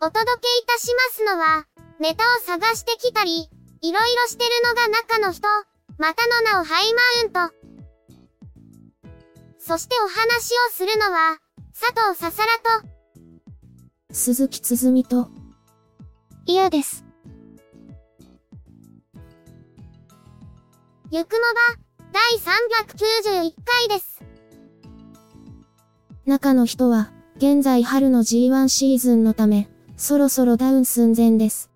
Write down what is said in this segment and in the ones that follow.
お届けいたしますのは、ネタを探してきたり、いろいろしてるのが中の人、またの名をハイマウント。そしてお話をするのは、佐藤ささらと、鈴木つづみと、嫌です。ゆくもば、第391回です。中の人は、現在春の G1 シーズンのため、そろそろダウン寸前です。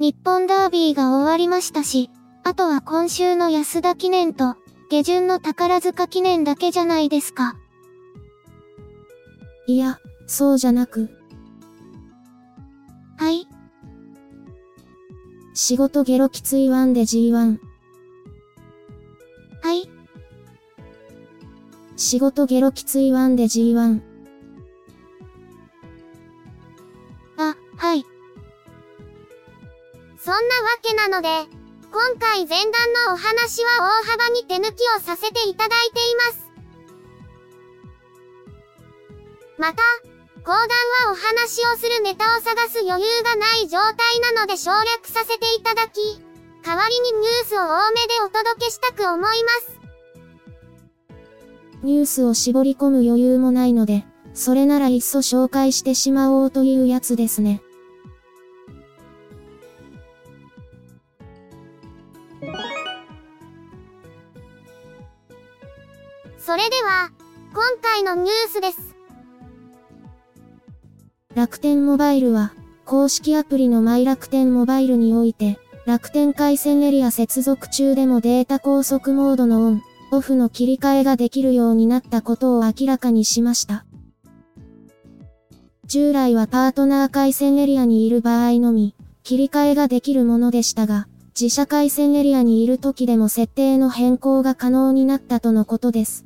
日本ダービーが終わりましたし、あとは今週の安田記念と、下旬の宝塚記念だけじゃないですか。いや、そうじゃなく。はい。仕事ゲロきついワンで G1。はい。仕事ゲロきついワンで G1。そんなわけなので、今回前段のお話は大幅に手抜きをさせていただいています。また、講談はお話をするネタを探す余裕がない状態なので省略させていただき、代わりにニュースを多めでお届けしたく思います。ニュースを絞り込む余裕もないので、それならいっそ紹介してしまおうというやつですね。それでは、今回のニュースです。楽天モバイルは、公式アプリのマイ楽天モバイルにおいて、楽天回線エリア接続中でもデータ高速モードのオン、オフの切り替えができるようになったことを明らかにしました。従来はパートナー回線エリアにいる場合のみ、切り替えができるものでしたが、自社回線エリアにいる時でも設定の変更が可能になったとのことです。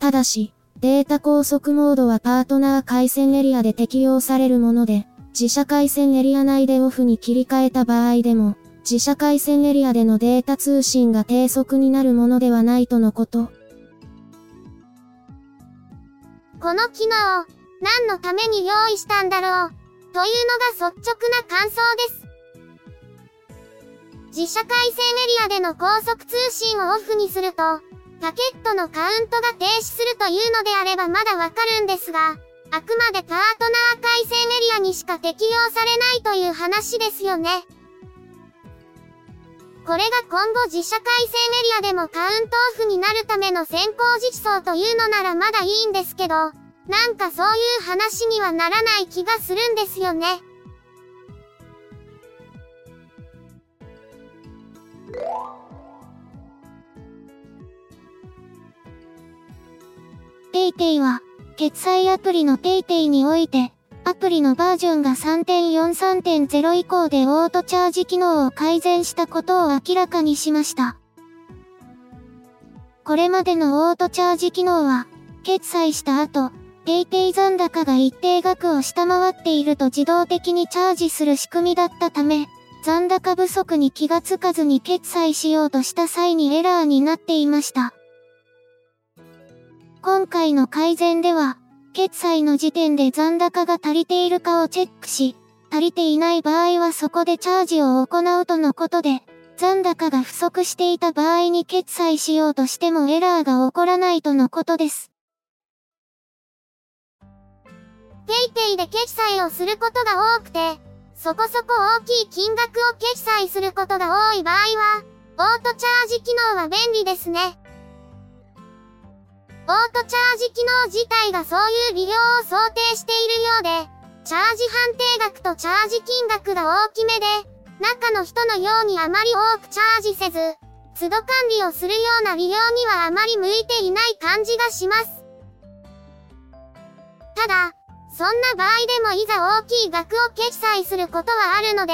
ただし、データ高速モードはパートナー回線エリアで適用されるもので、自社回線エリア内でオフに切り替えた場合でも、自社回線エリアでのデータ通信が低速になるものではないとのこと。この機能を、何のために用意したんだろう、というのが率直な感想です。自社回線エリアでの高速通信をオフにすると、パケットのカウントが停止するというのであればまだわかるんですが、あくまでパートナー回線エリアにしか適用されないという話ですよね。これが今後自社回線エリアでもカウントオフになるための先行実装というのならまだいいんですけど、なんかそういう話にはならない気がするんですよね。PayPay は、決済アプリの PayPay において、アプリのバージョンが3.43.0以降でオートチャージ機能を改善したことを明らかにしました。これまでのオートチャージ機能は、決済した後、PayPay 残高が一定額を下回っていると自動的にチャージする仕組みだったため、残高不足に気がつかずに決済しようとした際にエラーになっていました。今回の改善では、決済の時点で残高が足りているかをチェックし、足りていない場合はそこでチャージを行うとのことで、残高が不足していた場合に決済しようとしてもエラーが起こらないとのことです。PayPay で決済をすることが多くて、そこそこ大きい金額を決済することが多い場合は、オートチャージ機能は便利ですね。オートチャージ機能自体がそういう利用を想定しているようで、チャージ判定額とチャージ金額が大きめで、中の人のようにあまり多くチャージせず、都度管理をするような利用にはあまり向いていない感じがします。ただ、そんな場合でもいざ大きい額を決済することはあるので、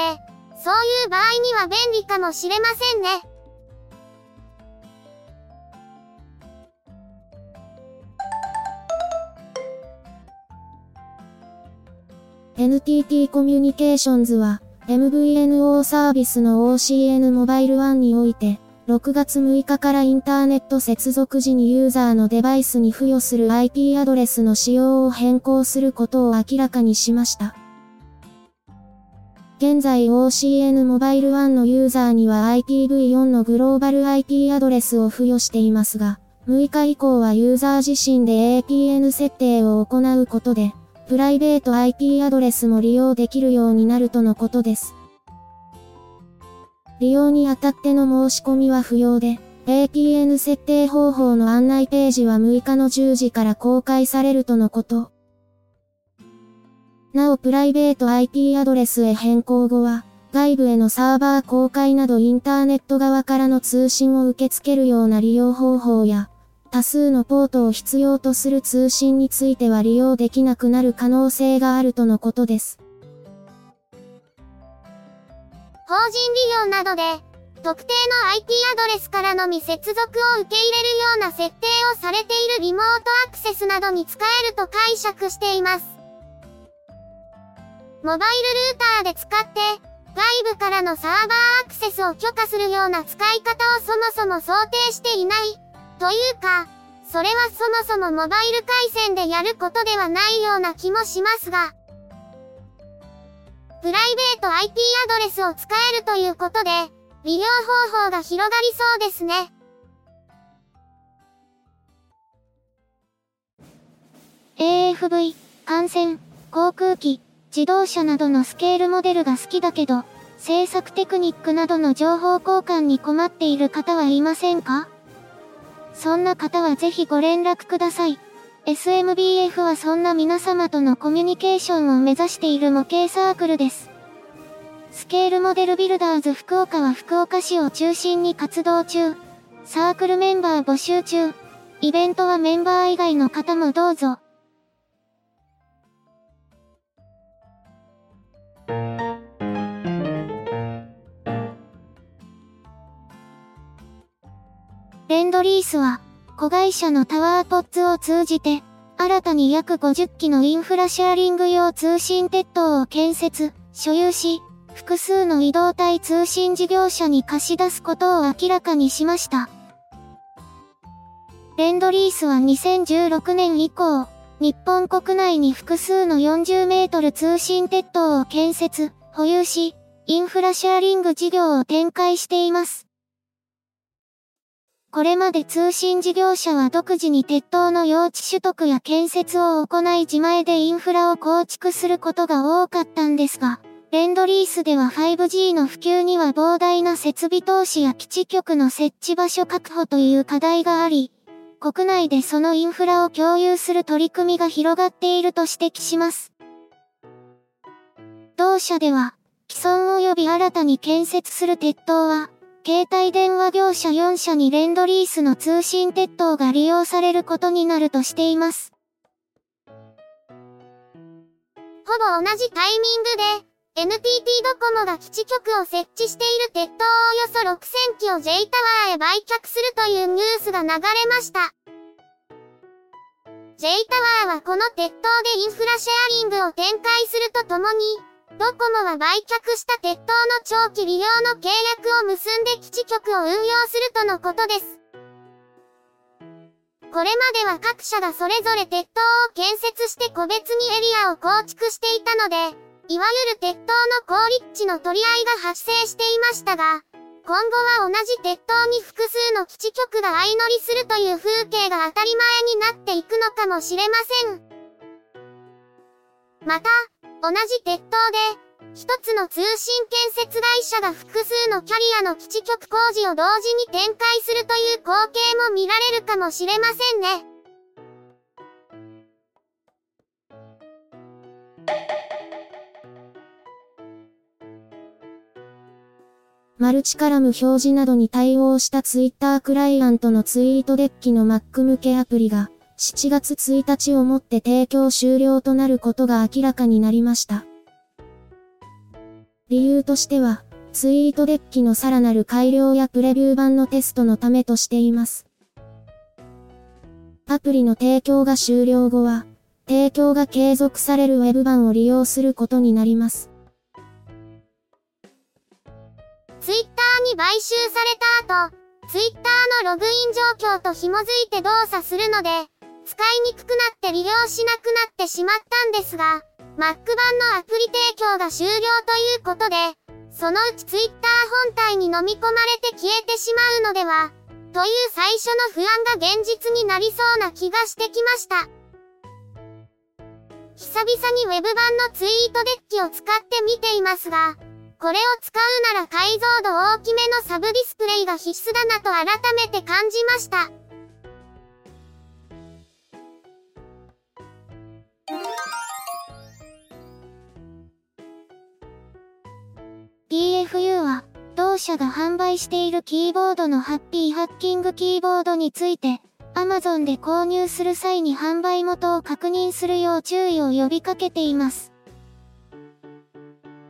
そういう場合には便利かもしれませんね。NTT コミュニケーションズは MVNO サービスの OCN モバイル1において6月6日からインターネット接続時にユーザーのデバイスに付与する IP アドレスの仕様を変更することを明らかにしました。現在 OCN モバイル1のユーザーには IPv4 のグローバル IP アドレスを付与していますが、6日以降はユーザー自身で APN 設定を行うことで、プライベート IP アドレスも利用できるようになるとのことです。利用にあたっての申し込みは不要で、APN 設定方法の案内ページは6日の10時から公開されるとのこと。なおプライベート IP アドレスへ変更後は、外部へのサーバー公開などインターネット側からの通信を受け付けるような利用方法や、多数のポートを必要とする通信については利用できなくなる可能性があるとのことです。法人利用などで、特定の IP アドレスからのみ接続を受け入れるような設定をされているリモートアクセスなどに使えると解釈しています。モバイルルーターで使って、外部からのサーバーアクセスを許可するような使い方をそもそも想定していない、というか、それはそもそもモバイル回線でやることではないような気もしますが、プライベート IP アドレスを使えるということで、利用方法が広がりそうですね。AFV、艦船、航空機、自動車などのスケールモデルが好きだけど、制作テクニックなどの情報交換に困っている方はいませんか？そんな方はぜひご連絡ください。SMBF はそんな皆様とのコミュニケーションを目指している模型サークルです。スケールモデルビルダーズ福岡は福岡市を中心に活動中。サークルメンバー募集中。イベントはメンバー以外の方もどうぞ。レンドリースは、子会社のタワーポッツを通じて、新たに約50機のインフラシェアリング用通信鉄塔を建設、所有し、複数の移動体通信事業者に貸し出すことを明らかにしました。レンドリースは2016年以降、日本国内に複数の40メートル通信鉄塔を建設、保有し、インフラシェアリング事業を展開しています。これまで通信事業者は独自に鉄塔の用地取得や建設を行い自前でインフラを構築することが多かったんですが、レンドリースでは 5G の普及には膨大な設備投資や基地局の設置場所確保という課題があり、国内でそのインフラを共有する取り組みが広がっていると指摘します。同社では、既存及び新たに建設する鉄塔は、携帯電話業者4社にレンドリースの通信鉄塔が利用されることになるとしています。ほぼ同じタイミングで、NTT ドコモが基地局を設置している鉄塔およそ6000機を J タワーへ売却するというニュースが流れました。J タワーはこの鉄塔でインフラシェアリングを展開するとともに、ドコモは売却した鉄塔の長期利用の契約を結んで基地局を運用するとのことです。これまでは各社がそれぞれ鉄塔を建設して個別にエリアを構築していたので、いわゆる鉄塔の高立地の取り合いが発生していましたが、今後は同じ鉄塔に複数の基地局が相乗りするという風景が当たり前になっていくのかもしれません。また、同じ鉄塔で、一つの通信建設会社が複数のキャリアの基地局工事を同時に展開するという光景も見られるかもしれませんね。マルチカラム表示などに対応した Twitter クライアントのツイートデッキの Mac 向けアプリが7月1日をもって提供終了となることが明らかになりました。理由としては、ツイートデッキのさらなる改良やプレビュー版のテストのためとしています。アプリの提供が終了後は、提供が継続される Web 版を利用することになります。ツイッターに買収された後、ツイッターのログイン状況と紐づいて動作するので、使いにくくなって利用しなくなってしまったんですが、Mac 版のアプリ提供が終了ということで、そのうちツイッター本体に飲み込まれて消えてしまうのでは、という最初の不安が現実になりそうな気がしてきました。久々に Web 版のツイートデッキを使ってみていますが、これを使うなら解像度大きめのサブディスプレイが必須だなと改めて感じました。同社が販売しているキーボードのハッピーハッキングキーボードについて、Amazon で購入する際に販売元を確認するよう注意を呼びかけています。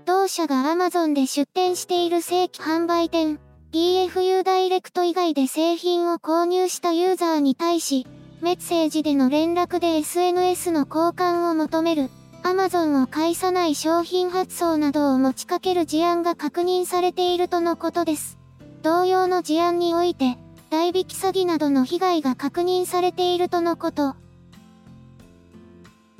同社が Amazon で出店している正規販売店、PFU ダイレクト以外で製品を購入したユーザーに対し、メッセージでの連絡で SNS の交換を求める、Amazon を介さない商品発送などを持ちかける事案が確認されているとのことです。同様の事案において、代引き詐欺などの被害が確認されているとのこと。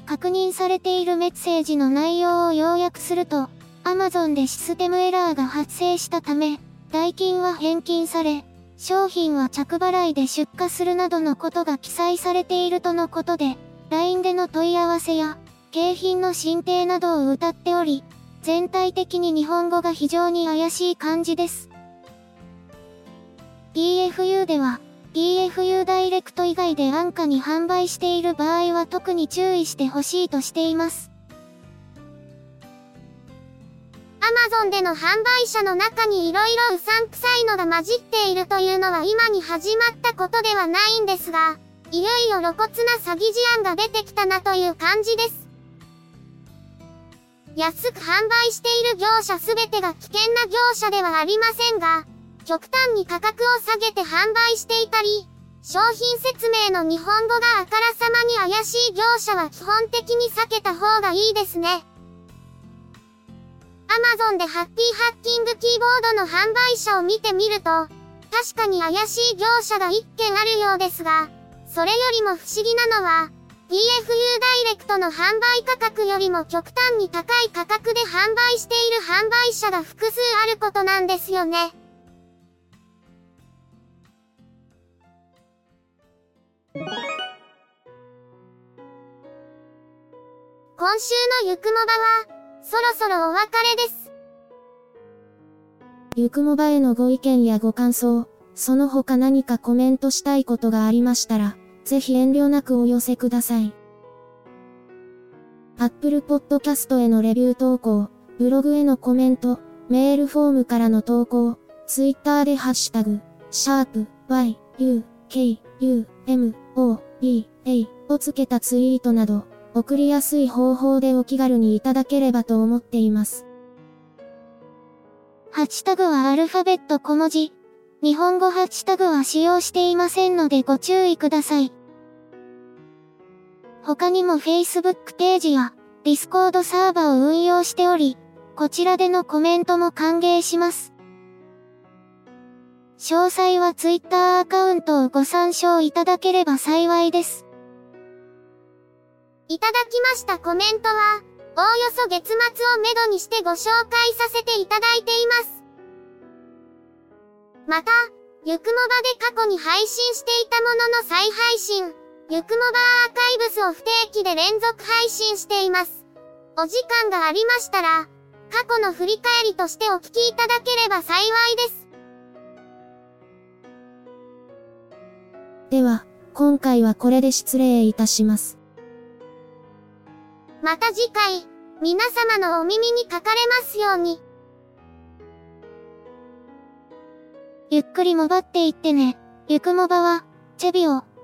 確認されているメッセージの内容を要約すると、Amazon でシステムエラーが発生したため、代金は返金され、商品は着払いで出荷するなどのことが記載されているとのことで、LINE での問い合わせや、景品の進呈などを謳っており、全体的に日本語が非常に怪しい感じです。PFU では、PFU ダイレクト以外で安価に販売している場合は特に注意してほしいとしています。Amazon での販売者の中に色々うさんくさいのが混じっているというのは今に始まったことではないんですが、いよいよ露骨な詐欺事案が出てきたなという感じです。安く販売している業者すべてが危険な業者ではありませんが、極端に価格を下げて販売していたり、商品説明の日本語があからさまに怪しい業者は基本的に避けた方がいいですね。Amazon でハッピーハッキングキーボードの販売者を見てみると、確かに怪しい業者が1件あるようですが、それよりも不思議なのは、PFU ダイレクトの販売価格よりも極端に高い価格で販売している販売者が複数あることなんですよね。今週のゆくもばは、そろそろお別れです。ゆくもばへのご意見やご感想、その他何かコメントしたいことがありましたら、ぜひ遠慮なくお寄せください。Apple Podcast へのレビュー投稿、ブログへのコメント、メールフォームからの投稿、Twitter でハッシュタグ、シャープ y, u, k, u, m, o, b, a をつけたツイートなど、送りやすい方法でお気軽にいただければと思っています。ハッシュタグはアルファベット小文字。日本語ハッシュタグは使用していませんのでご注意ください。他にも Facebook ページや Discord サーバを運用しており、こちらでのコメントも歓迎します。詳細は Twitter アカウントをご参照いただければ幸いです。いただきましたコメントは、おおよそ月末をめどにしてご紹介させていただいています。また、ゆくもばで過去に配信していたものの再配信、ゆくもばアーカイブスを不定期で連続配信しています。お時間がありましたら、過去の振り返りとしてお聞きいただければ幸いです。では、今回はこれで失礼いたします。また次回、皆様のお耳にかかれますように。ゆっくりもばっていってね。ゆくもばは、チェビオ、